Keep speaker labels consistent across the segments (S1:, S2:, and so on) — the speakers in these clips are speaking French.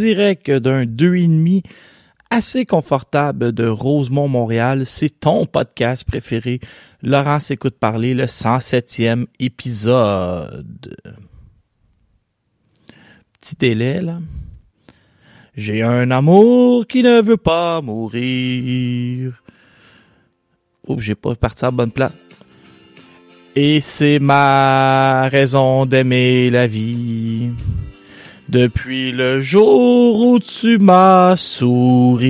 S1: Direct d'un deux et demi assez confortable de Rosemont, Montréal. C'est ton podcast préféré. Laurence écoute parler, le 107e épisode. Petit délai, là. J'ai un amour qui ne veut pas mourir. Oh, j'ai pas parti à bonne place. Et c'est ma raison d'aimer la vie. Depuis le jour où tu m'as souri,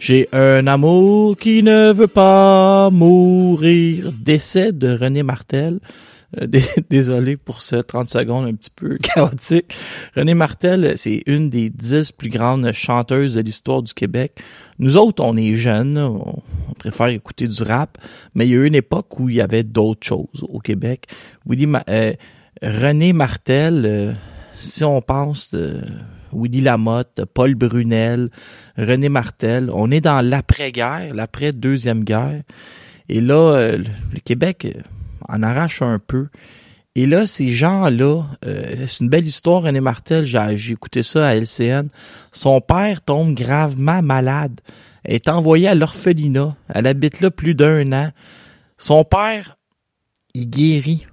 S1: j'ai un amour qui ne veut pas mourir. Décès de René Martel. Euh, dé- Désolé pour ce 30 secondes un petit peu chaotique. René Martel, c'est une des dix plus grandes chanteuses de l'histoire du Québec. Nous autres, on est jeunes, on, préfère écouter du rap, mais il y a eu une époque où il y avait d'autres choses au Québec. Willy euh, René Martel, euh, si on pense de Willy Lamotte, Paul Brunel, René Martel, on est dans l'après-guerre, l'après-deuxième guerre. Et là, euh, le Québec euh, en arrache un peu. Et là, ces gens-là, euh, c'est une belle histoire, René Martel, j'ai écouté ça à LCN. Son père tombe gravement malade, est envoyée à l'orphelinat. Elle habite là plus d'un an. Son père, il guérit.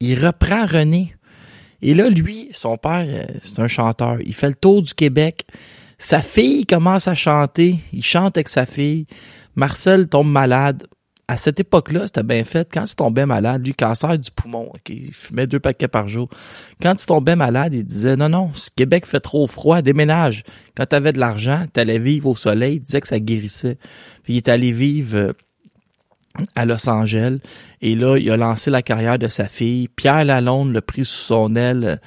S1: Il reprend René. Et là, lui, son père, euh, c'est un chanteur. Il fait le tour du Québec. Sa fille commence à chanter. Il chante avec sa fille. Marcel tombe malade. À cette époque-là, c'était bien fait. Quand il tombait malade, lui, cancer du poumon, il fumait deux paquets par jour. Quand il tombait malade, il disait, non, non, ce Québec fait trop froid, déménage. Quand tu avais de l'argent, tu allais vivre au soleil, il disait que ça guérissait. Puis il est allé vivre euh, à Los Angeles. Et là, il a lancé la carrière de sa fille. Pierre Lalonde l'a pris sous son aile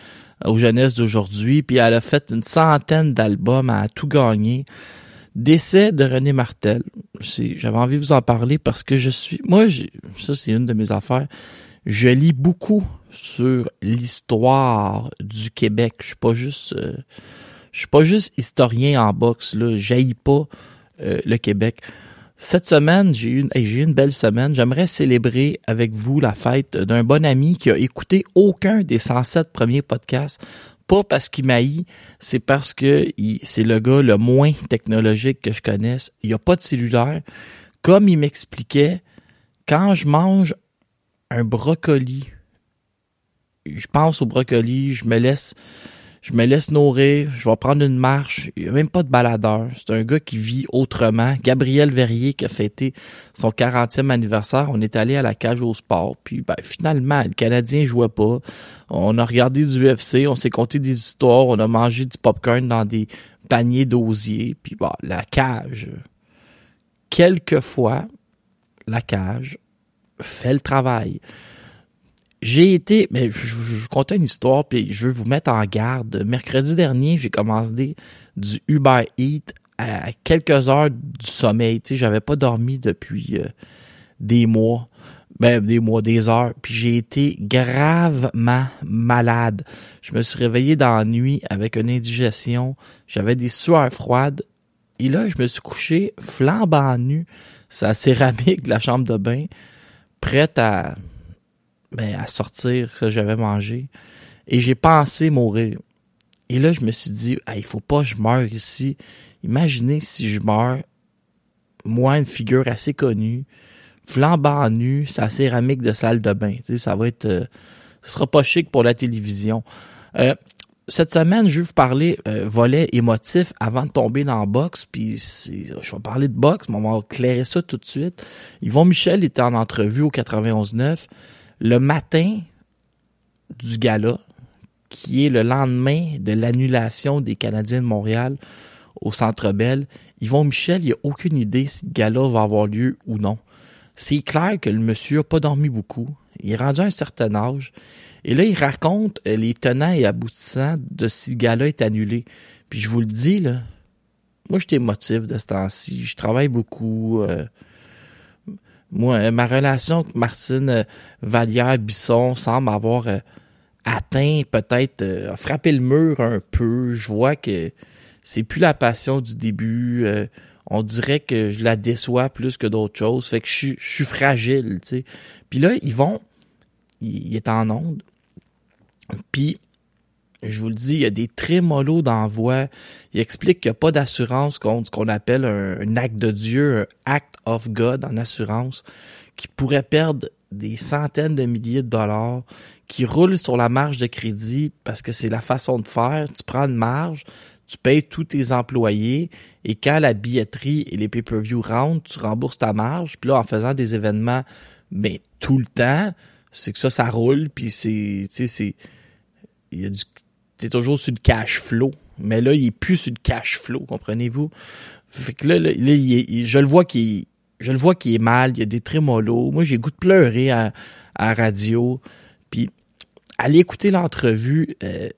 S1: euh, aux jeunesses d'aujourd'hui. Puis elle a fait une centaine d'albums, a tout gagné. Décès de René Martel. J'avais envie de vous en parler parce que je suis... Moi, ça c'est une de mes affaires. Je lis beaucoup sur l'histoire du Québec. Je suis pas juste... euh, je suis pas juste historien en boxe. Là. J'haïs pas euh, le Québec. Cette semaine, j'ai eu, une, belle semaine. J'aimerais célébrer avec vous la fête d'un bon ami qui a écouté aucun des 107 premiers podcasts. Pas parce qu'il m'haït, c'est parce que c'est le gars le moins technologique que je connaisse. Il n'y a pas de cellulaire. Comme il m'expliquait, quand je mange un brocoli, je pense au brocoli, je me laisse je me laisse nourrir, je vais prendre une marche. Il n'y a même pas de baladeur. C'est un gars qui vit autrement. Gabriel Verrier qui a fêté son 40e anniversaire. On est allé à la cage au sport. Puis ben, finalement, le Canadien jouait pas. On a regardé du UFC, on s'est conté des histoires, on a mangé du popcorn dans des paniers d'osier. Puis bon, la cage. Quelquefois, la cage fait le travail. J'ai été, mais je, vous contais une histoire, puis je veux vous mettre en garde. Mercredi dernier, j'ai commandé du Uber Eats à quelques heures du sommeil. Tu sais, j'avais pas dormi depuis euh, des mois, ben des mois, des heures. Puis j'ai été gravement malade. Je me suis réveillé dans la nuit avec une indigestion. J'avais des sueurs froides. Et là, je me suis couché flambant nu, sa céramique de la chambre de bain, prête à ben, à sortir ce que j'avais mangé. Et j'ai pensé mourir. Et là, je me suis dit, il faut pas que je meure ici. Imaginez si je meurs, moi, une figure assez connue, flambant nu, sa céramique de salle de bain. Tu sais, ça va être... euh, ce sera pas chic pour la télévision. Euh, cette semaine, je vais vous parler euh, volet émotif avant de tomber dans la boxe. Puis je vais parler de boxe, mais on va éclairer ça tout de suite. Yvon Michel était en entrevue au 91.9 le matin du gala, qui est le lendemain de l'annulation des Canadiens de Montréal au Centre Bell. Yvon Michel, il a aucune idée si le gala va avoir lieu ou non. C'est clair que le monsieur a pas dormi beaucoup. Il est rendu à un certain âge. Et là, il raconte euh, les tenants et aboutissants de si le gala est annulé. Puis je vous le dis, là, moi, je émotif de ce temps-ci. Je travaille beaucoup. euh, moi, euh, ma relation avec Martine euh, Vallière-Bisson semble avoir euh, atteint, peut-être, frappé le mur un peu. Je vois que c'est plus la passion du début. on dirait que je la déçois plus que d'autres choses. Fait que je, suis- je suis fragile, tu sais. Puis là, ils vont, il, il est en onde. Puis, je vous le dis, il y a des trémolos d'envoi. Il explique qu'il n'y a pas d'assurance contre ce qu'on appelle un, acte de Dieu, un act of God en assurance, qui pourrait perdre des centaines de milliers de dollars, qui roule sur la marge de crédit parce que c'est la façon de faire. Tu prends une marge, tu payes tous tes employés et quand la billetterie et les pay-per-view rentrent, tu rembourses ta marge. Puis là, en faisant des événements, mais tout le temps, c'est que ça, ça roule. Puis c'est, tu sais, c'est, il y a du, t'es toujours sur le cash flow. Mais là, il est plus sur le cash flow, comprenez-vous? Fait que là, là, il est- je le vois qu'il, je le vois qu'il est mal. Il y a des trémolos. Moi, j'ai goût de pleurer à, à radio. Puis, aller écouter l'entrevue, euh,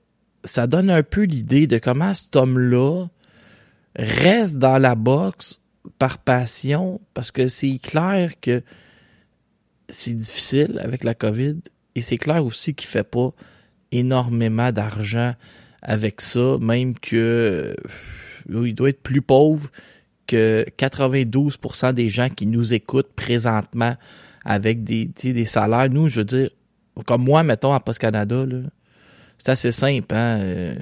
S1: ça donne un peu l'idée de comment cet homme-là reste dans la boxe par passion, parce que c'est clair que c'est difficile avec la COVID, et c'est clair aussi qu'il fait pas énormément d'argent avec ça, même que euh, il doit être plus pauvre que 92% des gens qui nous écoutent présentement avec des, des salaires. Nous, je veux dire, comme moi, mettons, à Post Canada, là, c'est assez simple, hein. euh,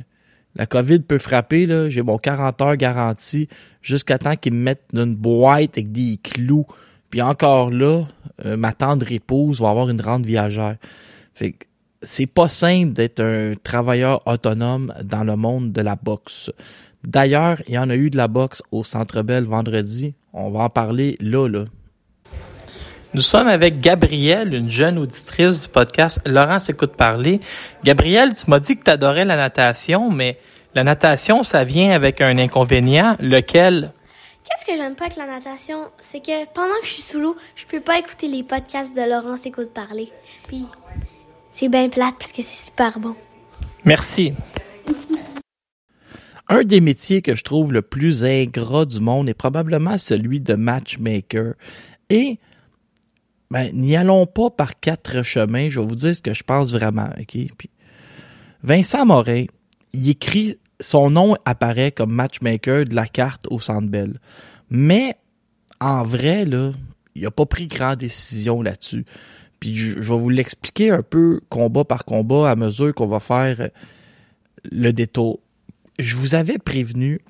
S1: la COVID peut frapper. J'ai mon 40 heures garanti jusqu'à temps qu'ils me mettent une boîte avec des clous. Puis encore là, euh, ma tendre épouse va avoir une rente viagère. Fait que c'est pas simple d'être un travailleur autonome dans le monde de la boxe. D'ailleurs, il y en a eu de la boxe au Centre Bell vendredi. On va en parler là, là. Nous sommes avec Gabrielle, une jeune auditrice du podcast Laurent s'écoute parler. Gabrielle, tu m'as dit que tu adorais la natation, mais la natation, ça vient avec un inconvénient, lequel?
S2: Qu'est-ce que j'aime pas avec la natation, c'est que pendant que je suis sous l'eau, je peux pas écouter les podcasts de Laurence Écoute parler. Puis c'est bien plate parce que c'est super bon.
S1: Merci. Un des métiers que je trouve le plus ingrat du monde est probablement celui de matchmaker. Et ben, n'y allons pas par quatre chemins. Je vais vous dire ce que je pense vraiment. Vincent Morin, il écrit son nom apparaît comme matchmaker de la carte au Centre Bell. Mais en vrai, là, il a pas pris grand décision là-dessus. Puis je, vais vous l'expliquer un peu combat par combat à mesure qu'on va faire euh, le détour. Je vous avais prévenu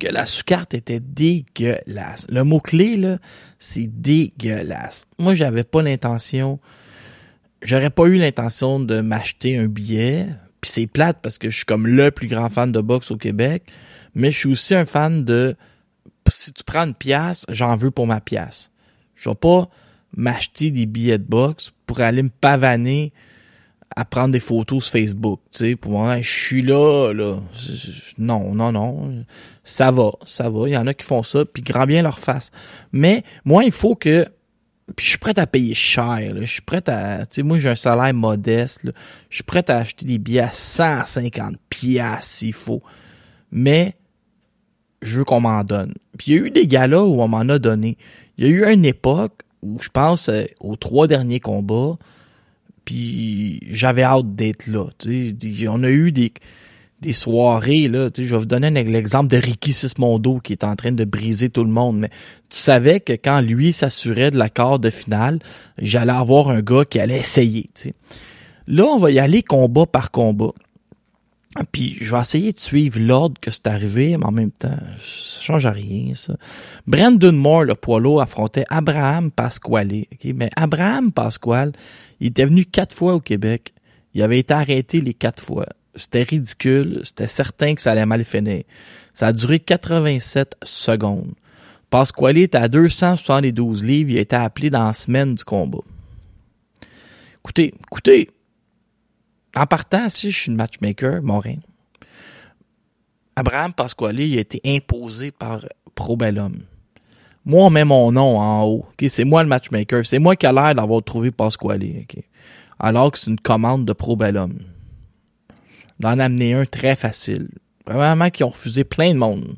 S1: que la sous-carte était dégueulasse. Le mot-clé, là, c'est dégueulasse. Moi, j'avais pas l'intention, j'aurais pas eu l'intention de m'acheter un billet. Puis c'est plate parce que je suis comme le plus grand fan de boxe au Québec. Mais je suis aussi un fan de, si tu prends une pièce, j'en veux pour ma pièce. Je vais pas m'acheter des billets de boxe pour aller me pavaner à prendre des photos sur Facebook, tu sais, pour moi, je suis là, là. Non, non, non. Ça va, ça va. Il y en a qui font ça, puis grand bien leur face. Mais moi, il faut que puis je suis prêt à payer cher. là. Je suis prêt à. Tu sais, moi, j'ai un salaire modeste. là. Je suis prêt à acheter des billets à 150 piastres s'il faut. Mais je veux qu'on m'en donne. Puis il y a eu des galas où on m'en a donné. Il y a eu une époque où je pense euh, aux trois derniers combats, puis j'avais hâte d'être là. Tu sais, Des- on a eu des des soirées là. Je vais vous donner l'exemple de Ricky Sismondo qui est en train de briser tout le monde. Mais tu savais que quand lui s'assurait de la quart de finale, j'allais avoir un gars qui allait essayer. tu sais. Là, on va y aller combat par combat. Puis je vais essayer de suivre l'ordre que c'est arrivé, mais en même temps, ça change à rien, ça. Brandon Moore, le poids lourd, affrontait Abraham Pasquale. ok? Mais Abraham Pasquale, il était venu quatre fois au Québec. Il avait été arrêté les quatre fois. C'était ridicule. C'était certain que ça allait mal finir. Ça a duré 87 secondes. Pasquale était à 272 livres. Il a été appelé dans la semaine du combat. Écoutez, écoutez. En partant, si je suis le matchmaker, Morin, Abraham Pasquale il a été imposé par Probellum. Moi, on met mon nom en haut. C'est moi le matchmaker. C'est moi qui a l'air d'avoir trouvé Pasquale. Alors que c'est une commande de Probellum. D'en amener un très facile. Vraiment qui ont refusé plein de monde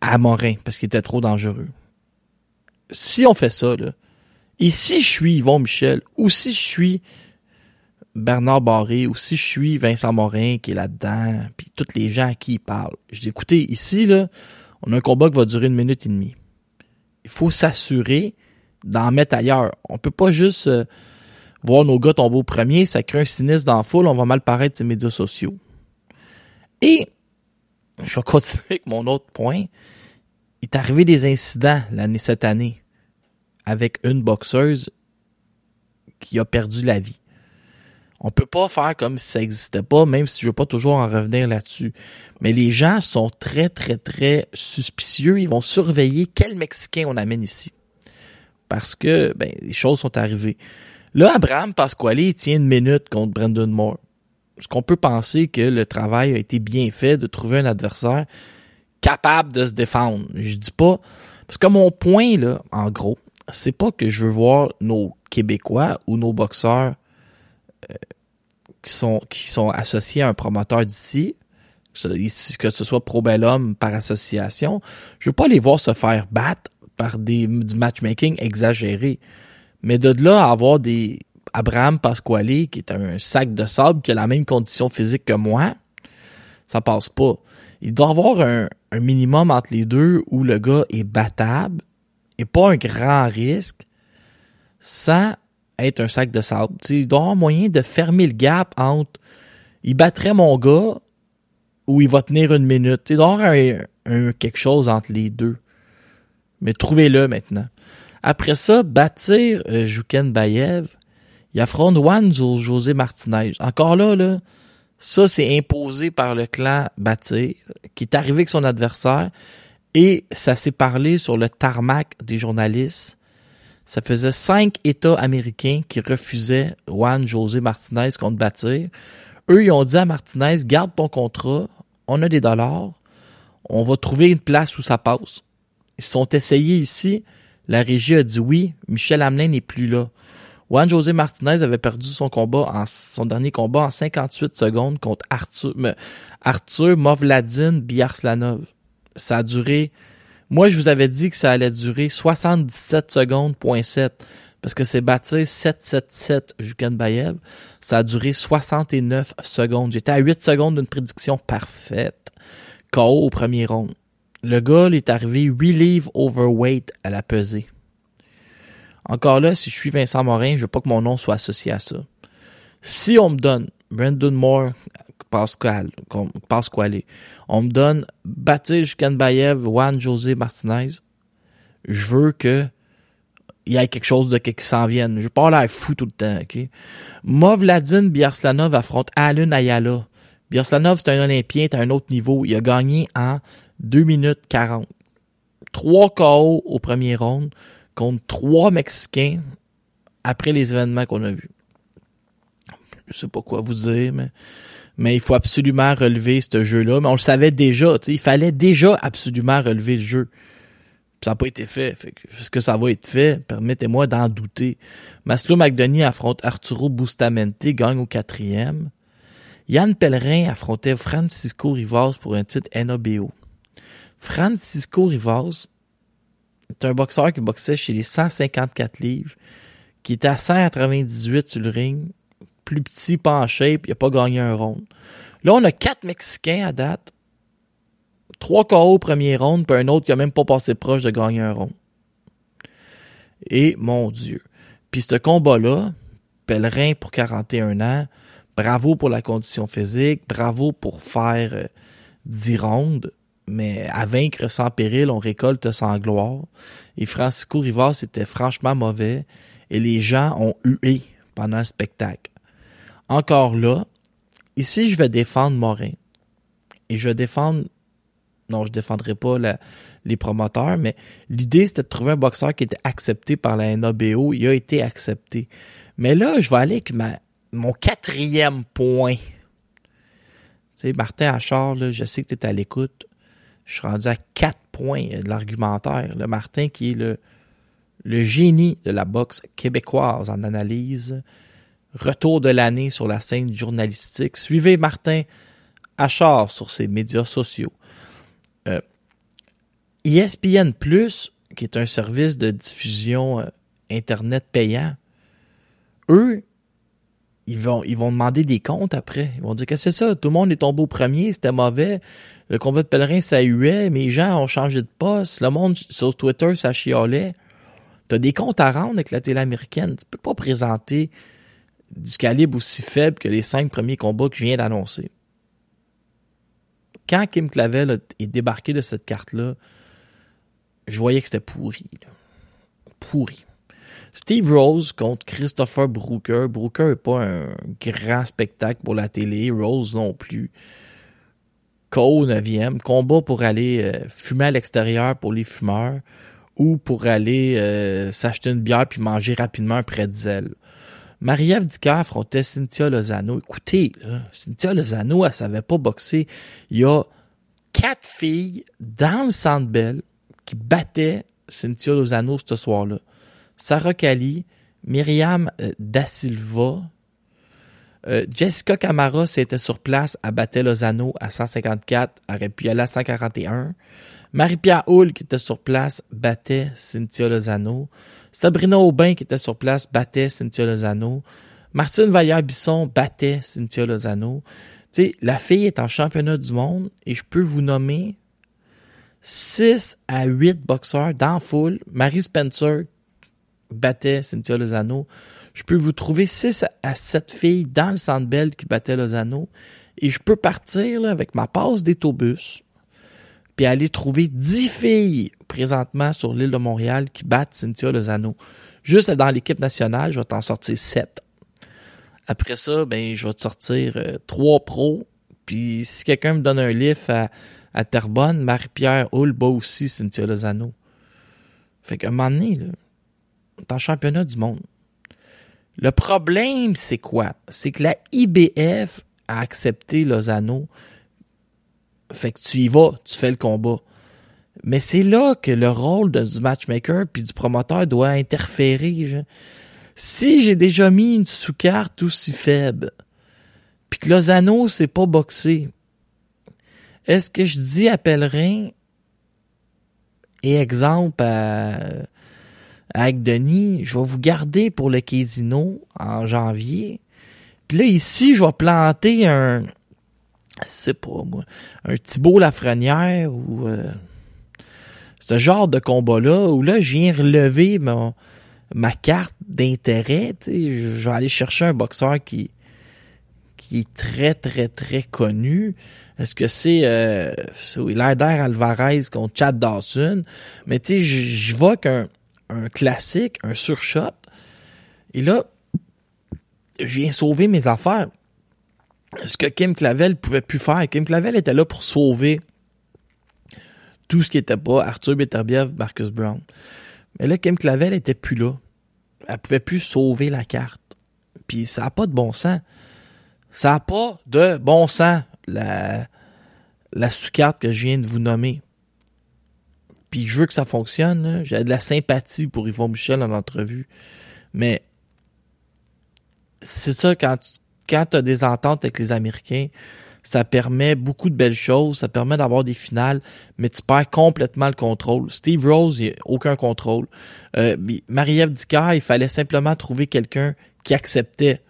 S1: à Morin parce qu'il était trop dangereux. Si on fait ça, là, et si je suis Yvon Michel, ou si je suis Bernard Barré, ou si je suis Vincent Morin qui est là-dedans, puis tous les gens à qui il parle. Je dis, écoutez, ici, là, on a un combat qui va durer une minute et demie. Il faut s'assurer d'en mettre ailleurs. On peut pas juste euh, voir nos gars tomber au premier, ça crée un sinistre dans la foule, on va mal paraître les médias sociaux. Et, je vais continuer avec mon autre point. Il est arrivé des incidents l'année, cette année avec une boxeuse qui a perdu la vie. On peut pas faire comme si ça n'existait pas, même si je veux pas toujours en revenir là-dessus. Mais les gens sont très, très, très suspicieux. Ils vont surveiller quel Mexicain on amène ici. Parce que, ben, les choses sont arrivées. Là, Abraham Pasquale, il tient une minute contre Brandon Moore. Est-ce qu'on peut penser que le travail a été bien fait de trouver un adversaire capable de se défendre? Je dis pas, parce que mon point, là, en gros, c'est pas que je veux voir nos Québécois ou nos boxeurs qui sont qui sont associés à un promoteur d'ici, que ce soit Pro Bellum par association, je veux pas les voir se faire battre par du matchmaking exagéré. Mais de là à avoir des Abraham Pasquale qui est un sac de sable qui a la même condition physique que moi, ça passe pas. Il doit avoir un, un minimum entre les deux où le gars est battable et pas un grand risque sans être un sac de sable. Tu il doit avoir moyen de fermer le gap entre il battrait mon gars ou il va tenir une minute. Il doit avoir un, quelque chose entre les deux. Mais trouvez-le maintenant. Après ça, bâtir euh, Jouken Bayev, il affronte Juan Jo- José Martinez. Encore là, là, ça c'est imposé par le clan Bâtir, qui est arrivé avec son adversaire, et ça s'est parlé sur le tarmac des journalistes. Ça faisait cinq États américains qui refusaient Juan José Martinez contre Bâtir. Eux, ils ont dit à Martinez, garde ton contrat, on a des dollars, on va trouver une place où ça passe. Ils sont essayés ici. La régie a dit oui. Michel Hamelin n'est plus là. Juan José Martinez avait perdu son combat en son dernier combat en 58 secondes contre Arthur Arthur Movladin Biarslanov. Ça a duré moi je vous avais dit que ça allait durer 77 secondes point 7 parce que c'est bâti 777 Jukenbayev. Ça a duré 69 secondes. J'étais à 8 secondes d'une prédiction parfaite. KO au premier round. Le gars, est arrivé 8 livres overweight à la pesée. Encore là, si je suis Vincent Morin, je veux pas que mon nom soit associé à ça. Si on me donne Brandon Moore, Pascal, on me donne Baptiste Kanbayev, Juan José Martinez, je veux que il y ait quelque chose de qui s'en vienne. Je pas l'air fou tout le temps, ok? Movladin Biarslanov affronte Alun Ayala. Biarslanov, c'est un Olympien, c'est un autre niveau. Il a gagné en 2 minutes 40. 3 KO au premier round contre trois Mexicains après les événements qu'on a vus. Je sais pas quoi vous dire, mais, mais il faut absolument relever ce jeu-là. Mais on le savait déjà, il fallait déjà absolument relever le jeu. Ça n'a pas été fait. Est-ce que ça va être fait? Permettez-moi d'en douter. Maslow McDonough affronte Arturo Bustamante, gagne au quatrième. Yann Pellerin affrontait Francisco Rivas pour un titre NABO. Francisco Rivas est un boxeur qui boxait chez les 154 livres, qui était à 198 sur le ring, plus petit, pas en shape, il a pas gagné un round. Là, on a quatre Mexicains à date, trois KO au premier round, puis un autre qui a même pas passé proche de gagner un round. Et mon Dieu. Puis ce combat-là, Pellerin pour 41 ans, bravo pour la condition physique, bravo pour faire euh, 10 rondes, mais à vaincre sans péril, on récolte sans gloire. Et Francisco Rivas était franchement mauvais et les gens ont hué pendant le spectacle. Encore là, ici, je vais défendre Morin. Et je vais défendre. Non, je défendrai pas les promoteurs, mais l'idée, c'était de trouver un boxeur qui était accepté par la NABO. Il a été accepté. Mais là, je vais aller avec mon quatrième point. Tu sais, Martin Achard, je sais que tu es à l'écoute. Je suis rendu à quatre points de l'argumentaire. Le Martin qui est le génie de la boxe québécoise en analyse. Retour de l'année sur la scène journalistique. Suivez Martin Achard sur ses médias sociaux. Euh, ESPN Plus, qui est un service de diffusion euh, Internet payant, eux, ils vont, ils vont demander des comptes après. Ils vont dire que c'est ça, tout le monde est tombé au premier, c'était mauvais. Le combat de pèlerin, ça huait, mes gens ont changé de poste. Le monde sur Twitter, ça chialait. T'as des comptes à rendre avec la télé américaine. Tu peux pas présenter du calibre aussi faible que les cinq premiers combats que je viens d'annoncer. Quand Kim Clavel est débarqué de cette carte-là, je voyais que c'était pourri. Pourri. Steve Rose contre Christopher Brooker. Brooker n'est pas un grand spectacle pour la télé. Rose non plus. Co 9e. Combat pour aller euh, fumer à l'extérieur pour les fumeurs ou pour aller euh, s'acheter une bière puis manger rapidement un pretzel. Marie-Ève Dicker affrontait Cynthia Lozano. Écoutez, là, Cynthia Lozano, elle savait pas boxer. Il y a quatre filles dans le Centre Bell qui battaient Cynthia Lozano ce soir-là. Sarah Kali, Myriam euh, Da Silva, euh, Jessica Camara, c'était sur place, elle battait Lozano à 154, elle aurait pu y aller à 141. Marie-Pierre Hull, qui était sur place, battait Cynthia Lozano. Sabrina Aubin, qui était sur place, battait Cynthia Lozano. Martine Vallière-Bisson battait Cynthia Lozano. Tu sais, la fille est en championnat du monde et je peux vous nommer 6 à 8 boxeurs dans foule. Marie Spencer battait Cynthia Lozano. Je peux vous trouver 6 à 7 filles dans le Centre Bell qui battaient Lozano. Et je peux partir avec ma passe d'autobus puis aller trouver 10 filles présentement sur l'île de Montréal qui battent Cynthia Lozano. Juste dans l'équipe nationale, je vais t'en sortir 7. Après ça, ben, je vais te sortir euh, 3 pros. Puis si quelqu'un me donne un lift à, à Terrebonne, Marie-Pierre Hull bat aussi Cynthia Lozano. Fait qu'à un moment donné, là, en championnat du monde. Le problème, c'est quoi? C'est que la IBF a accepté Lozano. Fait que tu y vas, tu fais le combat. Mais c'est là que le rôle du matchmaker puis du promoteur doit interférer. Si j'ai déjà mis une sous-carte aussi faible, puis que Lozano s'est pas boxé, est-ce que je dis à Pellerin et exemple à, avec Denis, je vais vous garder pour le casino en janvier. Puis là, ici, je vais planter un, sais pas moi, un Thibaut Lafrenière ou euh, ce genre de combat-là où là, je viens relever mon, ma carte d'intérêt. Je vais aller chercher un boxeur qui, qui est très, très, très connu. Est-ce que c'est euh, c'est Alvarez contre Chad Dawson? Mais tu sais, je vois qu'un un classique, un surshot. Et là, je viens sauver mes affaires. Ce que Kim Clavel pouvait plus faire. Kim Clavel était là pour sauver tout ce qui était pas Arthur Beterbiev, Marcus Brown. Mais là, Kim Clavel était plus là. Elle pouvait plus sauver la carte. Puis ça n'a pas de bon sens. Ça n'a pas de bon sens, la, la sous-carte que je viens de vous nommer. Puis je veux que ça fonctionne. J'ai de la sympathie pour Yvon Michel en entrevue. Mais c'est ça, quand tu quand as des ententes avec les Américains, ça permet beaucoup de belles choses, ça permet d'avoir des finales, mais tu perds complètement le contrôle. Steve Rose, il a aucun contrôle. Euh, Marie-Ève Dicker, il fallait simplement trouver quelqu'un qui acceptait,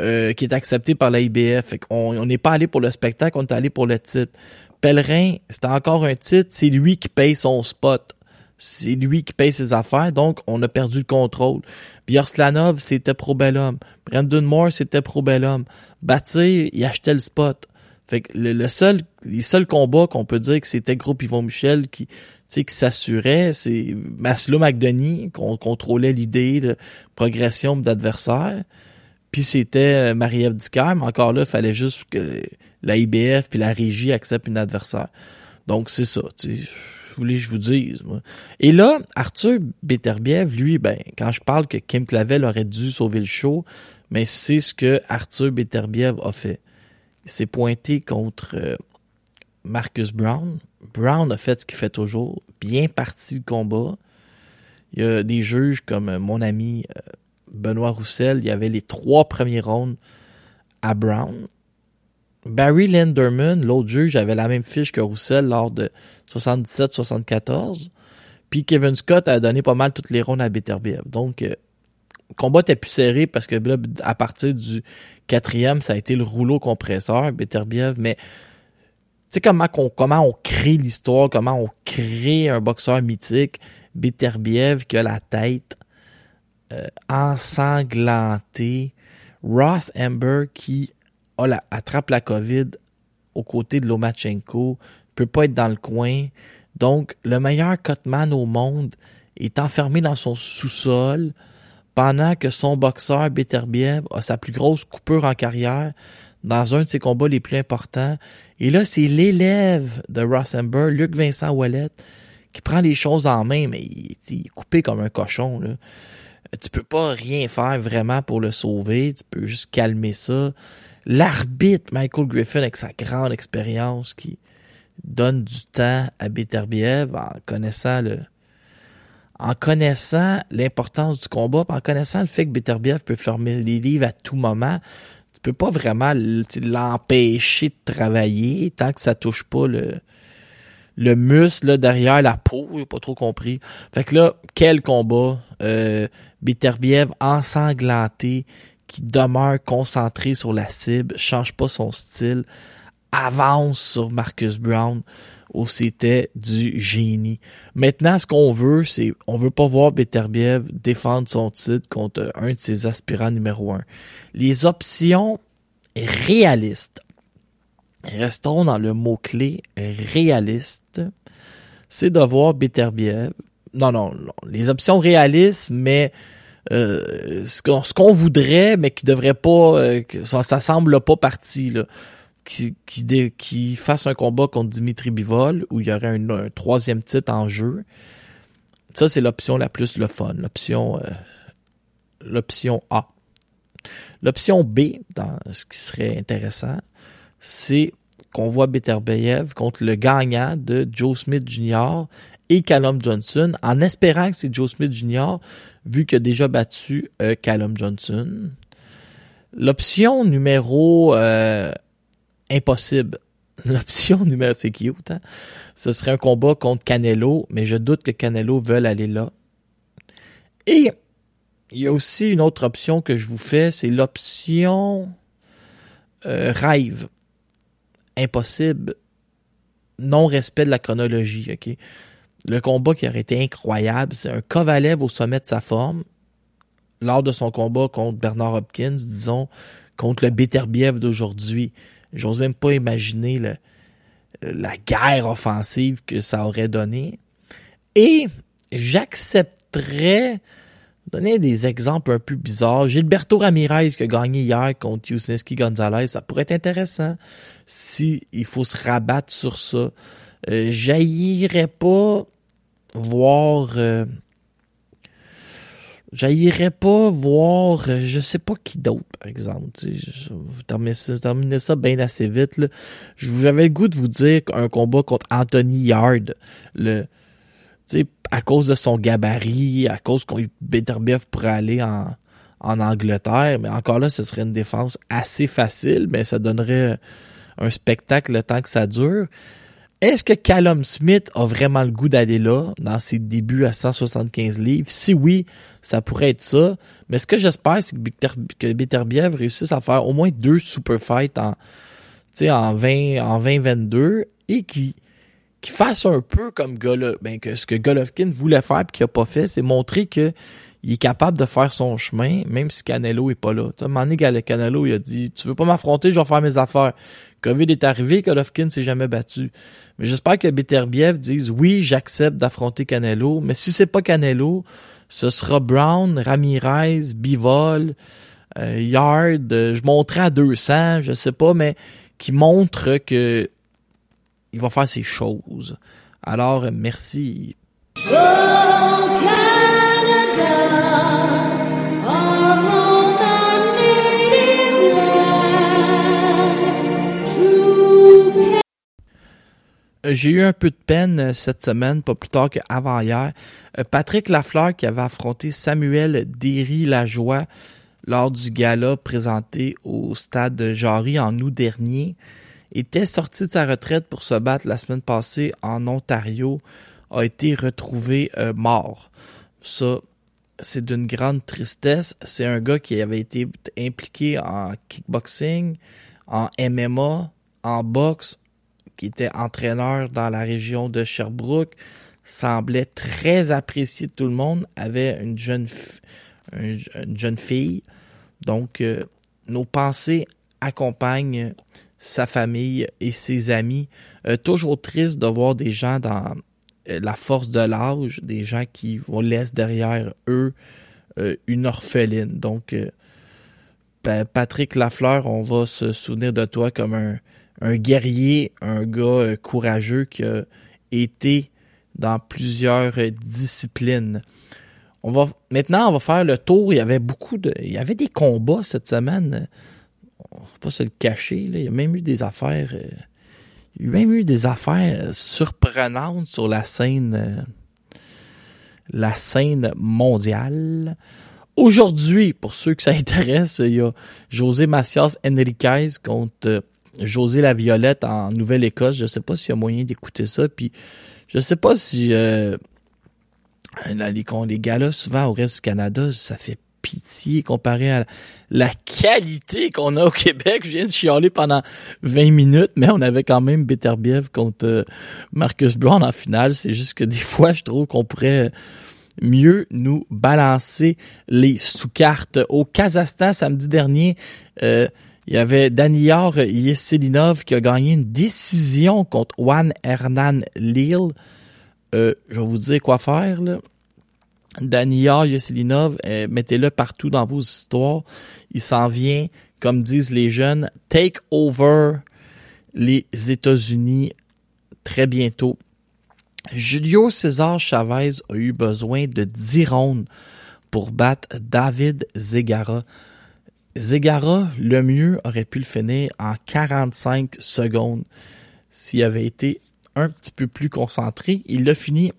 S1: euh, qui est accepté par la IBF. On n'est pas allé pour le spectacle, on est allé pour le titre. Pèlerin, c'était encore un titre, c'est lui qui paye son spot. C'est lui qui paye ses affaires, donc on a perdu le contrôle. Bierslanov, c'était pro bellum. Brandon Moore, c'était pro bellum. Bâtir, il achetait le spot. Fait que le, le seul, les seuls combats qu'on peut dire que c'était groupe Yvon Michel qui, qui s'assurait, c'est Maslow McDonough, qu'on contrôlait l'idée de progression d'adversaire. Puis c'était euh, Marie-Ève Dicker, mais encore là, il fallait juste que la IBF puis la régie acceptent une adversaire. Donc c'est ça, tu voulais que je vous dise. Et là, Arthur Beterbiev, lui, ben, quand je parle que Kim Clavel aurait dû sauver le show, mais c'est ce que Arthur Beterbiev a fait. Il s'est pointé contre euh, Marcus Brown. Brown a fait ce qu'il fait toujours, bien parti le combat. Il y a des juges comme mon ami euh, Benoît Roussel, il y avait les trois premiers rounds à Brown. Barry Linderman, l'autre juge, avait la même fiche que Roussel lors de 77-74. Puis Kevin Scott a donné pas mal toutes les rondes à Beterbiev. Donc, euh, le combat était plus serré parce que là, à partir du quatrième, ça a été le rouleau compresseur, Beterbiev. Mais tu sais comment, on, comment on crée l'histoire, comment on crée un boxeur mythique. Beterbiev qui a la tête euh, ensanglantée. Ross Amber qui la, attrape la COVID aux côtés de Lomachenko, peut pas être dans le coin. Donc, le meilleur cutman au monde est enfermé dans son sous-sol pendant que son boxeur Beterbiev a sa plus grosse coupure en carrière dans un de ses combats les plus importants. Et là, c'est l'élève de Ross Amber, Luc Vincent Wallet, qui prend les choses en main, mais il, il est coupé comme un cochon. Là. Tu peux pas rien faire vraiment pour le sauver, tu peux juste calmer ça. L'arbitre Michael Griffin avec sa grande expérience qui donne du temps à Beterbiev en connaissant le en connaissant l'importance du combat, en connaissant le fait que Beterbiev peut fermer les livres à tout moment, tu peux pas vraiment l'empêcher de travailler tant que ça touche pas le le muscle derrière la peau, j'ai pas trop compris. Fait que là, quel combat euh, Beterbiev ensanglanté qui demeure concentré sur la cible, change pas son style, avance sur Marcus Brown où c'était du génie. Maintenant, ce qu'on veut, c'est, on veut pas voir Beterbiev défendre son titre contre un de ses aspirants numéro un. Les options réalistes restons dans le mot-clé réaliste, c'est de voir Beterbiev. Non, non, non, les options réalistes, mais euh, ce qu'on voudrait, mais qui devrait pas, euh, ça, semble pas parti là. Qui, qui, qui fasse un combat contre Dimitri Bivol où il y aurait un, troisième titre en jeu. Ça, c'est l'option la plus le fun. L'option euh, l'option A. L'option B, dans ce qui serait intéressant, c'est qu'on voit Beterbiev contre le gagnant de Joe Smith Jr. et Callum Johnson, en espérant que c'est Joe Smith Jr., vu qu'il a déjà battu euh, Callum Johnson. L'option numéro euh, impossible. L'option numéro, c'est cute, hein? Ce serait un combat contre Canelo, mais je doute que Canelo veuille aller là. Et il y a aussi une autre option que je vous fais, c'est l'option euh, impossible non-respect de la chronologie, OK? Le combat qui aurait été incroyable, c'est un Kovalev au sommet de sa forme, lors de son combat contre Bernard Hopkins, disons, contre le Beterbiev d'aujourd'hui. J'ose même pas imaginer la guerre offensive que ça aurait donné. Et j'accepterais donner des exemples un peu bizarres. Gilberto Ramirez qui a gagné hier contre Yusinski Gonzalez, ça pourrait être intéressant si il faut se rabattre sur ça. Euh, pas voir euh, pas voir euh, je sais pas qui d'autre, par exemple. je vous terminez ça, bien assez vite. J'avais le goût de vous dire qu'un combat contre Anthony Yard, le à cause de son gabarit, à cause qu'on Beterbiev pourrait aller en, en Angleterre, mais encore là, ce serait une défense assez facile, mais ça donnerait un spectacle le temps que ça dure. Est-ce que Callum Smith a vraiment le goût d'aller là, dans ses débuts à 175 livres? Si oui, ça pourrait être ça. Mais ce que j'espère, c'est que Beterbiev réussisse à faire au moins deux super fights en, en 20, en 2022 et qui qui fasse un peu comme Golovkin, ben, que ce que Golovkin voulait faire et qu'il a pas fait, c'est montrer que il est capable de faire son chemin, même si Canelo est pas là. Tu sais, Canelo, il a dit, tu veux pas m'affronter, je vais faire mes affaires. Covid est arrivé, Golovkin s'est jamais battu. Mais j'espère que Beterbiev dise, oui, j'accepte d'affronter Canelo, mais si c'est pas Canelo, ce sera Brown, Ramirez, Bivol, euh, yards, euh, je montrais à 200, je sais pas, mais qui montre que il va faire ses choses. Alors, merci. J'ai eu un peu de peine euh, cette semaine, pas plus tard qu'avant-hier. Euh, Patrick Lafleur, qui avait affronté Samuel Derry-Lajoie lors du gala présenté au stade de Jarry en août dernier, était sorti de sa retraite pour se battre la semaine passée en Ontario, a été retrouvé euh, mort. Ça, c'est d'une grande tristesse. C'est un gars qui avait été impliqué en kickboxing, en MMA, en boxe, qui était entraîneur dans la région de Sherbrooke, semblait très apprécié de tout le monde, avait une jeune, fi- un- une jeune fille. Donc, euh, nos pensées accompagnent sa famille et ses amis. Euh, toujours triste de voir des gens dans euh, la force de l'âge, des gens qui laisser derrière eux une orpheline. Donc, Pa- Patrick Lafleur, on va se souvenir de toi comme un, un guerrier, un gars euh, courageux qui a été dans plusieurs euh, disciplines. On va maintenant on va faire le tour. Il y avait beaucoup de, il y avait des combats cette semaine. On va pas se le cacher. Il y a même eu des affaires. euh, il y a même eu des affaires surprenantes sur la scène, la scène mondiale. Aujourd'hui, pour ceux que ça intéresse, il y a José Macias Enriquez contre José La Violette en Nouvelle-Écosse. Je sais pas s'il y a moyen d'écouter ça. Puis je sais pas si euh, les, les gars-là, souvent au reste du Canada, ça fait pitié comparé à la qualité qu'on a au Québec. Je viens de chialer pendant 20 minutes, mais on avait quand même Beterbiev contre euh, Marcus Brown en finale. C'est juste que des fois, je trouve qu'on pourrait mieux nous balancer les sous-cartes. Au Kazakhstan, samedi dernier, euh, il y avait Daniyar Yeselinov qui a gagné une décision contre Juan Hernan Lille. Euh, je vais vous dire quoi faire. Là. Daniyar Yeselinov, euh, mettez-le partout dans vos histoires. Il s'en vient, comme disent les jeunes, take over les États-Unis très bientôt. Julio César Chavez a eu besoin de 10 rondes pour battre David Zegara. Zegara, le mieux, aurait pu le finir en 45 secondes s'il avait été un petit peu plus concentré. Il l'a fini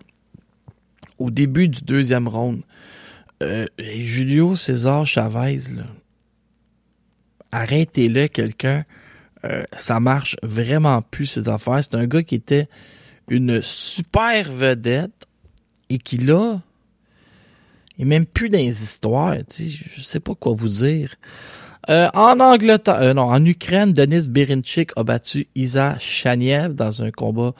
S1: au début du deuxième round. Euh, Julio César Chavez, arrêtez-le quelqu'un. Euh, ça marche vraiment plus ces affaires. C'est un gars qui était une super vedette et qui là est même plus dans les histoires. Tu sais, je sais pas quoi vous dire. Euh, en Angleterre, euh, non, en Ukraine, Denis Berinchik a battu Isa Chaniev dans un combat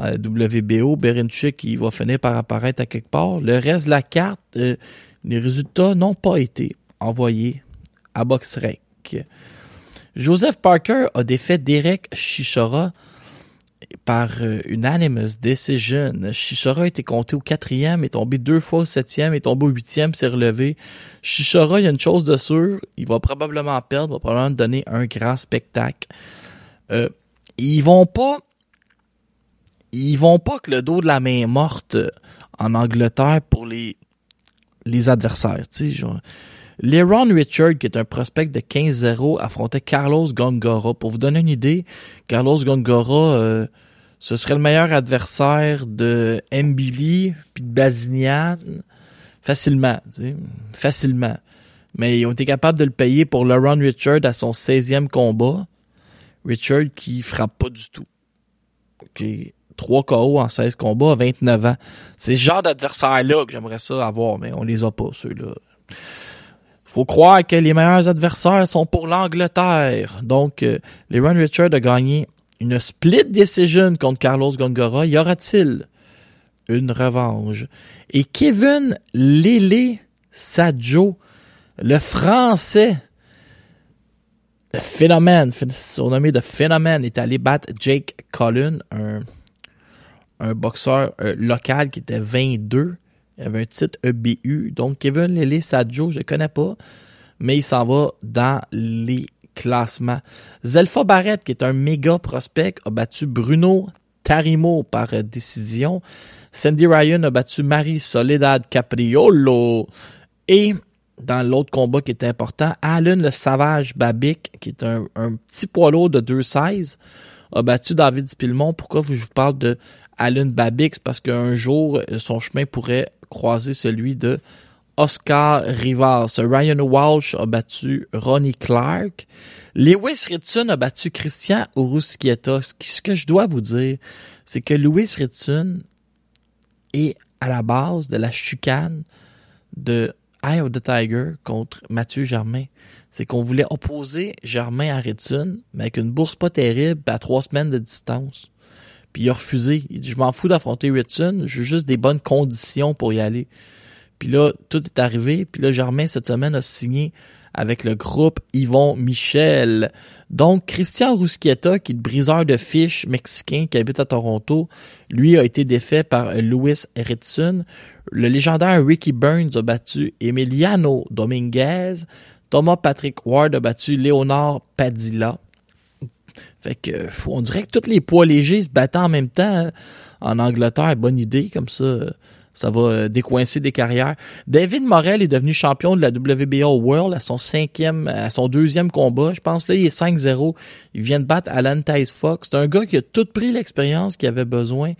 S1: euh, WBO. Berinchik, il va finir par apparaître à quelque part. Le reste de la carte, les résultats n'ont pas été envoyés à BoxRec. Joseph Parker a défait Derek Chichora par euh, unanimous decision. Chichora a été compté au quatrième, est tombé deux fois au septième, est tombé au huitième, s'est relevé. Chichora, il y a une chose de sûre, il va probablement perdre, va probablement donner un grand spectacle. Euh, ils vont pas, ils vont pas que le dos de la main morte euh, en Angleterre pour les les adversaires, tu sais. Leron Richard, qui est un prospect de 15-0, affrontait Carlos Gongora. Pour vous donner une idée, Carlos Gongora, euh, ce serait le meilleur adversaire de Mbili puis de Bazinian facilement, tu sais, facilement. Mais ils ont été capables de le payer pour Leron Richard à son 16e combat. Richard qui frappe pas du tout. OK. 3 KO en 16 combats à 29 ans. C'est ce genre d'adversaire-là que j'aimerais ça avoir, mais on les a pas, ceux-là. Faut croire que les meilleurs adversaires sont pour l'Angleterre. Donc, euh, Leron Richard a gagné une split decision contre Carlos Gongora. Y aura-t-il une revanche? Et Kevin Lele Sadjo, le français, le phénomène, surnommé de phénomène, est allé battre Jake Collin, un, un boxeur euh, local qui était 22. Il avait un titre EBU. Donc, Kevin Lele Sadjo, je ne connais pas. mais il s'en va dans les classements. Zelfa Barrett, qui est un méga prospect, a battu Bruno Tarimo par décision. Sandy Ryan a battu Marie Soledad Capriolo. Et dans l'autre combat qui était important, Alan le Savage Babic, qui est un, un petit poids lourd de 2,16, a battu David Spilmon. Pourquoi je vous parle de Alan Babic? Parce qu'un jour, euh, son chemin pourrait croiser celui de Oscar Rivas. Ryan Walsh a battu Ronnie Clark. Lewis Ritson a battu Christian Urusquieta. Ce que je dois vous dire, c'est que Lewis Ritson est à la base de la chicane de Eye of the Tiger contre Mathieu Germain. C'est qu'on voulait opposer Germain à Ritson, mais avec une bourse pas terrible, à trois semaines de distance. Puis il a refusé. Il dit, je m'en fous d'affronter Ritson, j'ai juste des bonnes conditions pour y aller. Puis là, tout est arrivé. Puis là, Germain, cette semaine, a signé avec le groupe Yvon Michel. Donc, Christian Rusquieta, qui est briseur de fiches mexicain qui habite à Toronto, lui a été défait par Louis Ritson. Le légendaire Ricky Burns a battu Emiliano Dominguez. Thomas Patrick Ward a battu Léonard Padilla. Fait que, on dirait que tous les poids légers se battent en même temps hein. en Angleterre. Bonne idée, comme ça ça va euh, décoincer des carrières. David Morel est devenu champion de la WBO World à son cinquième, à son deuxième combat. Je pense là, il est 5-0. Il vient de battre Alan Tice Fox. C'est un gars qui a tout pris l'expérience qu'il avait besoin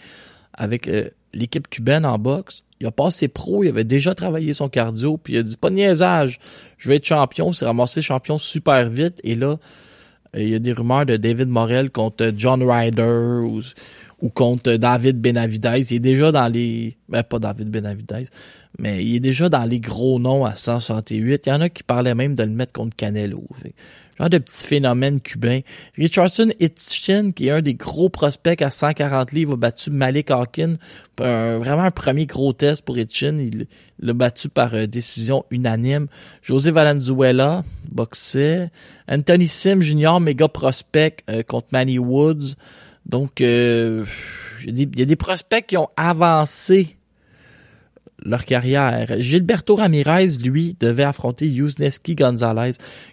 S1: avec euh, l'équipe cubaine en boxe. Il a passé pro, il avait déjà travaillé son cardio, puis il a dit pas de niaisage, je vais être champion. C'est ramassé champion super vite. Et là, il y a des rumeurs de David Morel contre John Ryder ou contre David Benavidez. Il est déjà dans les... Ben, pas David Benavidez, mais il est déjà dans les gros noms à 168. Il y en a qui parlaient même de le mettre contre Canelo. Genre de petit phénomène cubain. Richardson Hitchin, qui est un des gros prospects à 140 livres, a battu Malik Hawkin. vraiment un premier gros test pour Hitchin. Il l'a battu par euh, décision unanime. José Valenzuela boxait. Anthony Sim Jr., méga prospect euh, contre Manny Woods. Donc, euh, il y a des prospects qui ont avancé leur carrière. Gilberto Ramirez, lui, devait affronter Yuzneski Gonzalez.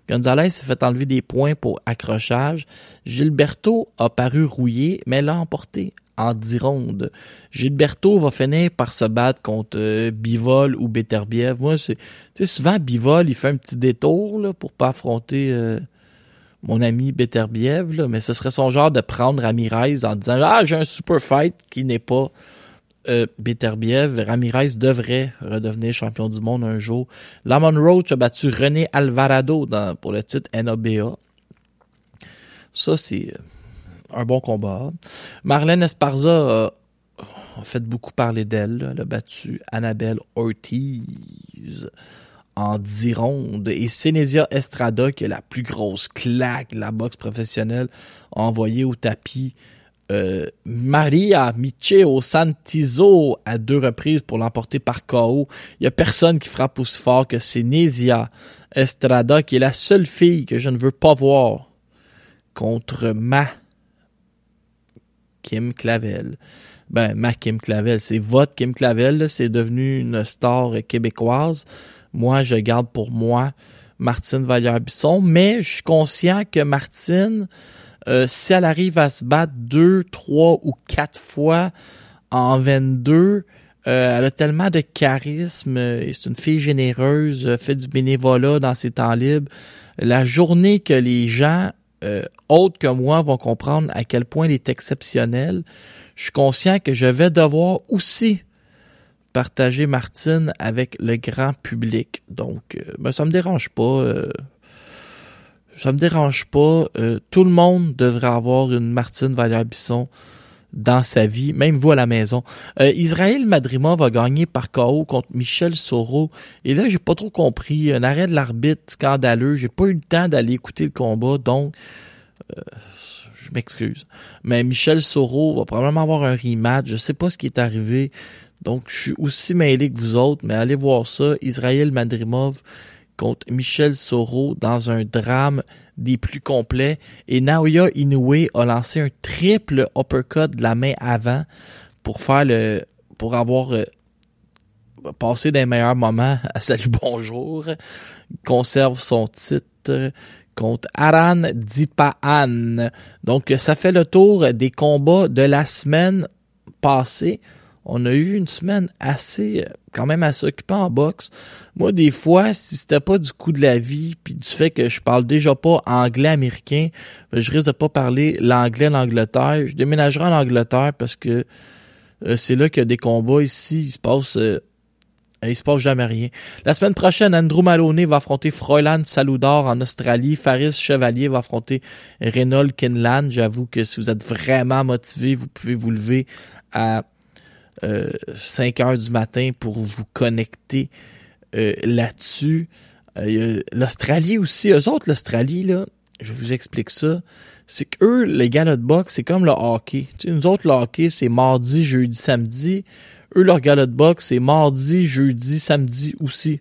S1: Gonzalez s'est fait enlever des points pour accrochage. Gilberto a paru rouillé, mais l'a emporté en 10 rondes. Gilberto va finir par se battre contre euh, Bivol ou Beterbiev. Moi, c'est souvent Bivol, il fait un petit détour là, pour pas affronter euh, mon ami Beterbiev, là, mais ce serait son genre de prendre Ramirez en disant Ah, j'ai un super fight qui n'est pas euh, Beterbiev. Ramirez devrait redevenir champion du monde un jour. Lamon Roach a battu René Alvarado dans, pour le titre NABA. Ça, c'est euh, un bon combat. Marlène Esparza a fait beaucoup parler d'elle. Elle a battu Annabelle Ortiz en 10 rondes. Et Senesia Estrada, qui est la plus grosse claque de la boxe professionnelle, a envoyé au tapis euh, Maria Micheo Santizo à deux reprises pour l'emporter par KO. Il y a personne qui frappe aussi fort que Senesia Estrada, qui est la seule fille que je ne veux pas voir contre ma Kim Clavel. Ben, ma Kim Clavel, c'est votre Kim Clavel, c'est devenu une star québécoise. Moi, je garde pour moi Martine Vallière-Bisson, mais je suis conscient que Martine, euh, si elle arrive à se battre deux, trois ou quatre fois en 22, euh, elle a tellement de charisme, et c'est une fille généreuse, fait du bénévolat dans ses temps libres. La journée que les gens euh, autres que moi vont comprendre à quel point elle est exceptionnelle, je suis conscient que je vais devoir aussi partager Martine avec le grand public. Donc, euh, ben, ça me dérange pas. Euh, ça me dérange pas. Euh, tout le monde devrait avoir une Martine Valère-Bisson dans sa vie, même vous à la maison. Euh, Israël Madrima va gagner par KO contre Michel Soro. Et là, j'ai pas trop compris. Un arrêt de l'arbitre scandaleux. J'ai pas eu le temps d'aller écouter le combat, donc je m'excuse. Mais Michel Soro va probablement avoir un rematch. Je sais pas ce qui est arrivé. Donc, je suis aussi mêlé que vous autres, mais allez voir ça. Israël Madrimov contre Michel Soro dans un drame des plus complets. Et Naoya Inoue a lancé un triple uppercut de la main avant pour faire le, pour avoir euh, passer des meilleurs moments à Salut Bonjour. Conserve son titre contre Aran Dipaan. Donc, ça fait le tour des combats de la semaine passée. On a eu une semaine assez, quand même assez occupée en boxe. Moi, des fois, si c'était pas du coup de la vie, puis du fait que je parle déjà pas anglais américain, ben, je risque de pas parler l'anglais l'Angleterre. Je déménagerai en Angleterre parce que euh, c'est là qu'il y a des combats ici. Il se passe euh, il se passe jamais rien. La semaine prochaine, Andrew Maloney va affronter Froilan Saludor en Australie. Faris Chevalier va affronter Reynold Kinlan. J'avoue que si vous êtes vraiment motivé, vous pouvez vous lever à euh, 5 heures du matin pour vous connecter euh, là-dessus. Euh, L'Australie aussi, eux autres, l'Australie, là, je vous explique ça. C'est que eux, les gars de boxe, c'est comme le hockey. Tu nous autres, le hockey, c'est mardi, jeudi, samedi. Eux, leur gala de boxe, c'est mardi, jeudi, samedi aussi.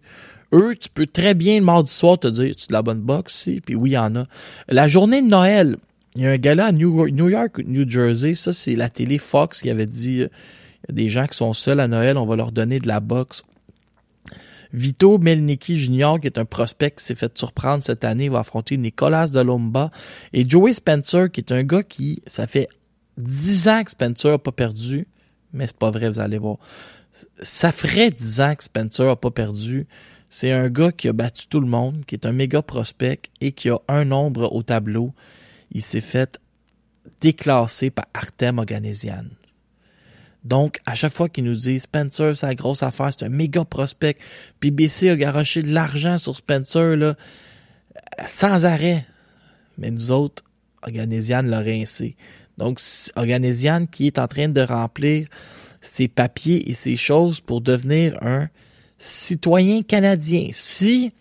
S1: Eux, tu peux très bien le mardi soir te dire, tu de la bonne boxe, si? Puis oui, il y en a. La journée de Noël, il y a un gala à New, York, New Jersey. Ça, c'est la télé Fox qui avait dit, euh, il y a des gens qui sont seuls à Noël, on va leur donner de la boxe. Vito Melnicki Jr., qui est un prospect qui s'est fait surprendre cette année, va affronter Nicolas Delomba. Et Joey Spencer, qui est un gars qui, ça fait dix ans que Spencer n'a pas perdu mais c'est pas vrai, vous allez voir. Ça ferait dix ans que Spencer a pas perdu. C'est un gars qui a battu tout le monde, qui est un méga prospect et qui a un nombre au tableau. Il s'est fait déclasser par Artem Oganesian. Donc, à chaque fois qu'il nous dit Spencer, c'est la grosse affaire, c'est un méga prospect. Puis a garoché de l'argent sur Spencer, là, sans arrêt. Mais nous autres, Oganesian l'a rincé. Donc, Organisian qui est en train de remplir ses papiers et ses choses pour devenir un citoyen canadien. Si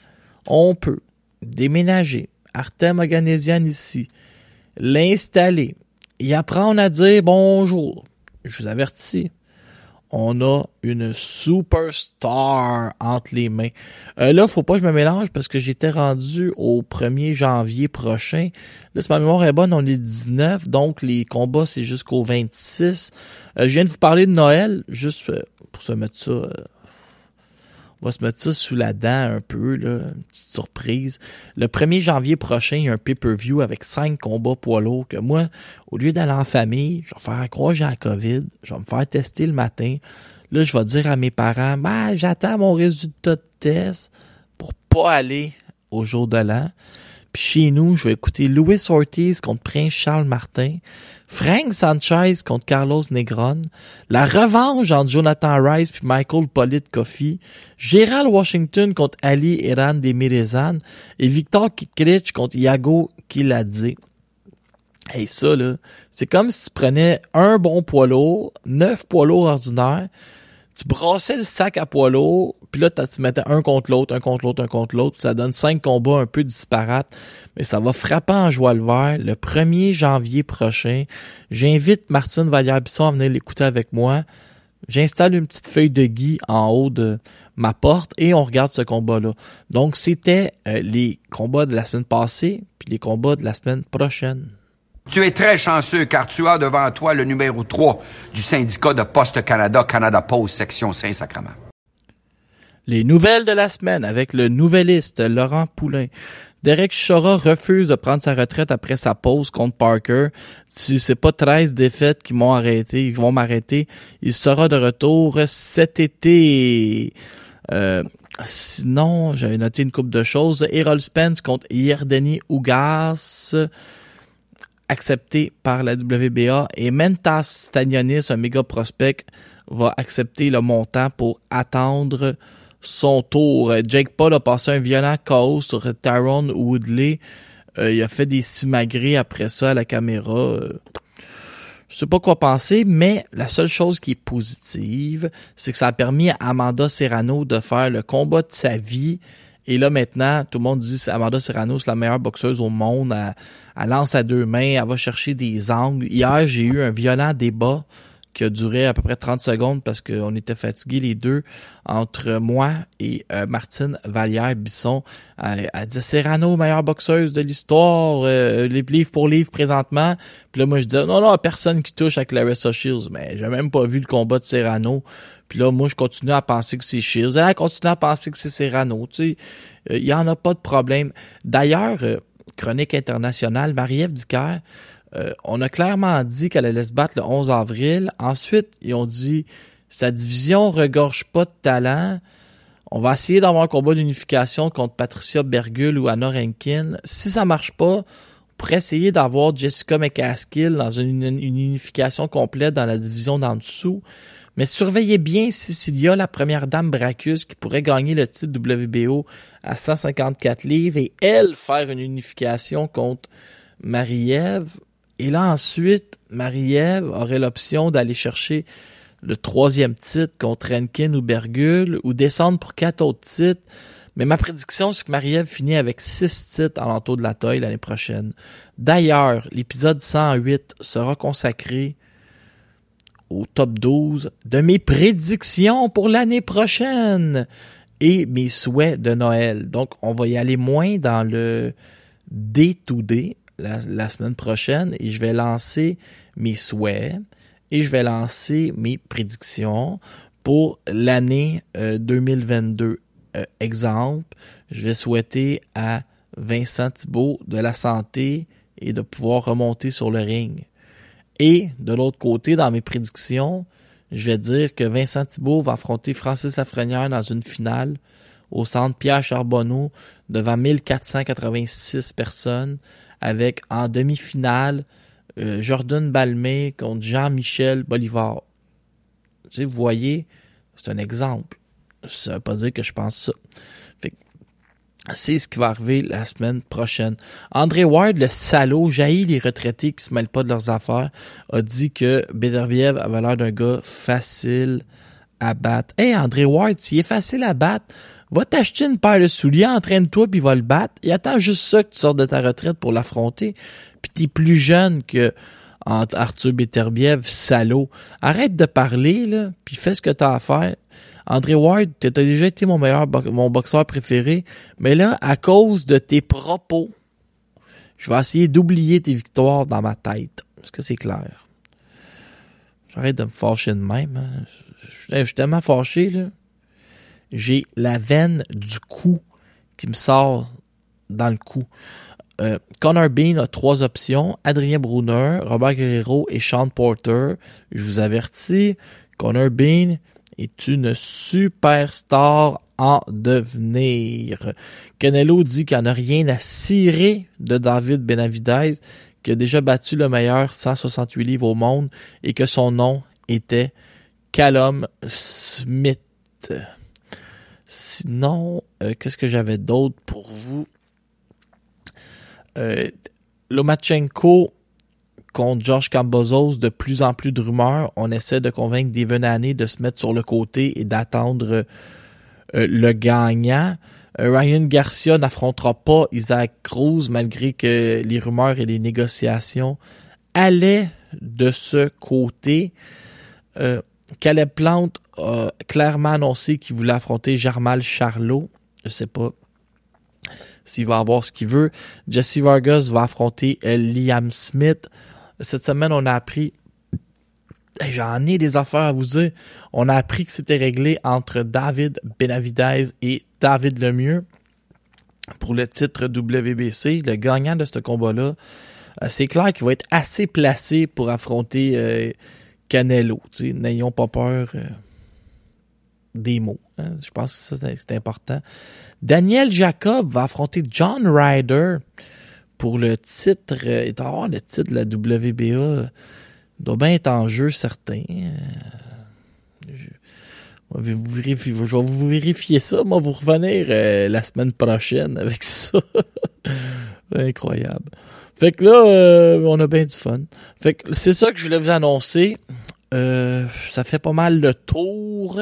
S1: on peut déménager Artem Organisian ici, l'installer et apprendre à dire bonjour, je vous avertis, on a une superstar entre les mains. Euh, là, faut pas que je me mélange parce que j'étais rendu au 1er janvier prochain. Là, si ma mémoire est bonne, on est 19, donc les combats, c'est jusqu'au 26. Euh, je viens de vous parler de Noël, juste euh, pour se mettre ça... On va se mettre ça sous la dent un peu, là, une petite surprise. Le 1er janvier prochain, il y a un pay-per-view avec cinq combats poids lourds que moi, au lieu d'aller en famille, je vais faire croire j'ai la COVID, je vais me faire tester le matin. Là, je vais dire à mes parents, ben, j'attends mon résultat de test pour pas aller au jour de l'an. Puis chez nous, je vais écouter Louis Ortiz contre Prince Charles Martin. Frank Sanchez contre Carlos Negron, la revanche entre Jonathan Rice puis Michael Pollitt Coffey, Gérald Washington contre Ali Iran Demirezan et Victor Kikrich contre Iago Kiladze. Et ça, là, c'est comme si tu prenais un bon poids lourd, neuf poids lourds ordinaires, tu brassais le sac à poids lourd, puis là, tu mettais un contre l'autre, un contre l'autre, un contre l'autre. Ça donne cinq combats un peu disparates, mais ça va frapper en joie le vert le 1er janvier prochain. J'invite Martine Vallière-Bisson à venir l'écouter avec moi. J'installe une petite feuille de gui en haut de ma porte et on regarde ce combat-là. Donc, c'était euh, les combats de la semaine passée, puis les combats de la semaine prochaine.
S3: Tu es très chanceux car tu as devant toi le numéro 3 du syndicat de Poste Canada, Canada Post, section Saint-Sacrement.
S1: Les nouvelles de la semaine avec le nouvelliste Laurent Poulain. Derek Chora refuse de prendre sa retraite après sa pause contre Parker. Si c'est pas 13 défaites qui m'ont arrêté, qui vont m'arrêter, il sera de retour cet été. Euh, sinon, j'avais noté une coupe de choses. Errol Spence contre Yerdeni Ougas accepté par la WBA et Mentas Stanionis, un méga prospect, va accepter le montant pour attendre son tour. Jake Paul a passé un violent chaos sur Tyrone Woodley. Euh, il a fait des simagrées après ça à la caméra. Euh, je sais pas quoi penser, mais la seule chose qui est positive, c'est que ça a permis à Amanda Serrano de faire le combat de sa vie et là, maintenant, tout le monde dit Amanda Serrano, c'est la meilleure boxeuse au monde. Elle, lance à deux mains, elle va chercher des angles. Hier, j'ai eu un violent débat qui a duré à peu près 30 secondes parce qu'on était fatigués les deux entre moi et euh, Martine Vallière-Bisson. Elle, elle disait Serrano, meilleure boxeuse de l'histoire, euh, les pour livre présentement. Puis là, moi, je disais non, non, personne qui touche à Clarissa Shields. Mais j'ai même pas vu le combat de Serrano. Puis là, moi, je continue à penser que c'est Shields. Elle continue à penser que c'est Serrano. Tu sais, il y en a pas de problème. D'ailleurs, euh, chronique internationale, Marie-Ève Dicker, euh, on a clairement dit qu'elle allait se battre le 11 avril. Ensuite, ils ont dit sa division regorge pas de talent. On va essayer d'avoir un combat d'unification contre Patricia Bergul ou Anna Rankin. Si ça marche pas, on pourrait essayer d'avoir Jessica McCaskill dans une, unification complète dans la division d'en dessous. Mais surveillez bien Cecilia, la première dame Bracus, qui pourrait gagner le titre WBO à 154 livres et elle faire une unification contre Marie-Ève. Et là, ensuite, Marie-Ève aurait l'option d'aller chercher le troisième titre contre Rankin ou Bergul ou descendre pour quatre autres titres. Mais ma prédiction, c'est que Marie-Ève finit avec six titres à l'entour de la taille l'année prochaine. D'ailleurs, l'épisode 108 sera consacré au top 12 de mes prédictions pour l'année prochaine et mes souhaits de Noël. Donc, on va y aller moins dans le day-to-day la, la semaine prochaine et je vais lancer mes souhaits et je vais lancer mes prédictions pour l'année euh, 2022. Euh, exemple, je vais souhaiter à Vincent Thibault de la santé et de pouvoir remonter sur le ring. Et de l'autre côté, dans mes prédictions, je vais dire que Vincent Thibault va affronter Francis Lafrenière dans une finale au centre Pierre Charbonneau devant 1486 personnes avec en demi-finale euh, Jordan Balmé contre Jean-Michel Bolivar. Tu sais, vous voyez, c'est un exemple. Ça veut pas dire que je pense ça. Fait c'est ce qui va arriver la semaine prochaine. André Ward, le salaud, jaillit les retraités qui se mêlent pas de leurs affaires, a dit que Beterbiev avait l'air d'un gars facile à battre. Hey, André Ward, s'il est facile à battre, va t'acheter une paire de souliers, entraîne-toi puis va le battre. Et attends juste ça que tu sortes de ta retraite pour l'affronter. Puis t'es plus jeune que Arthur Beterbiev, salaud. Arrête de parler, là, puis fais ce que t'as à faire. André Ward, t'as déjà été mon meilleur, mon boxeur préféré, mais là, à cause de tes propos, je vais essayer d'oublier tes victoires dans ma tête. Est-ce que c'est clair? J'arrête de me fâcher de même. Hein. Je suis tellement fâché, là. J'ai la veine du cou qui me sort dans le cou. Euh, Connor Bean a trois options. Adrien Brunner, Robert Guerrero et Sean Porter. Je vous avertis, Connor Bean est une superstar en devenir. Canelo dit qu'il n'a rien à cirer de David Benavidez, qui a déjà battu le meilleur 168 livres au monde et que son nom était Callum Smith. Sinon, euh, qu'est-ce que j'avais d'autre pour vous? Euh, Lomachenko contre George Cambozos, de plus en plus de rumeurs. On essaie de convaincre Devon Haney de se mettre sur le côté et d'attendre euh, le gagnant. Euh, Ryan Garcia n'affrontera pas Isaac Cruz malgré que les rumeurs et les négociations allaient de ce côté. Caleb Plante a clairement annoncé qu'il voulait affronter Jarmal Charlot. Je sais pas s'il va avoir ce qu'il veut. Jesse Vargas va affronter Liam Smith. Cette semaine, on a appris J'en ai des affaires à vous dire. On a appris que c'était réglé entre David Benavidez et David Lemieux pour le titre WBC. Le gagnant de ce combat-là, euh, c'est clair qu'il va être assez placé pour affronter euh, Canelo. N'ayons pas peur euh, des mots. hein. Je pense que c'est important. Daniel Jacob va affronter John Ryder pour le titre. euh, le titre de la WBA. Doit bien être en jeu certain. Euh, je- on va vous vérifier- je vais vous vérifier ça. Moi, vous revenir euh, la semaine prochaine avec ça. Incroyable. Fait que là, euh, on a bien du fun. Fait que c'est ça que je voulais vous annoncer. Euh, ça fait pas mal le tour.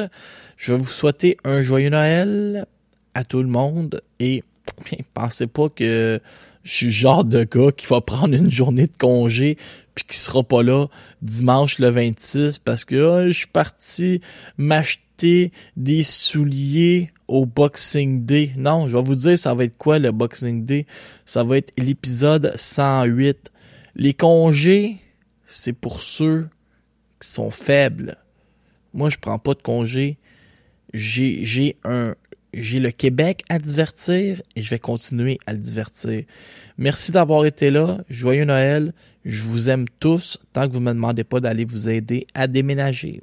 S1: Je vais vous souhaiter un joyeux Noël à tout le monde et pensez pas que je suis le genre de gars qui va prendre une journée de congé puis qui sera pas là dimanche le 26 parce que ah, je suis parti m'acheter des souliers au Boxing Day. Non, je vais vous dire ça va être quoi le Boxing Day? Ça va être l'épisode 108. Les congés, c'est pour ceux qui sont faibles. Moi, je prends pas de congé. J'ai, j'ai un, j'ai le Québec à divertir et je vais continuer à le divertir. Merci d'avoir été là. Joyeux Noël. Je vous aime tous tant que vous me demandez pas d'aller vous aider à déménager.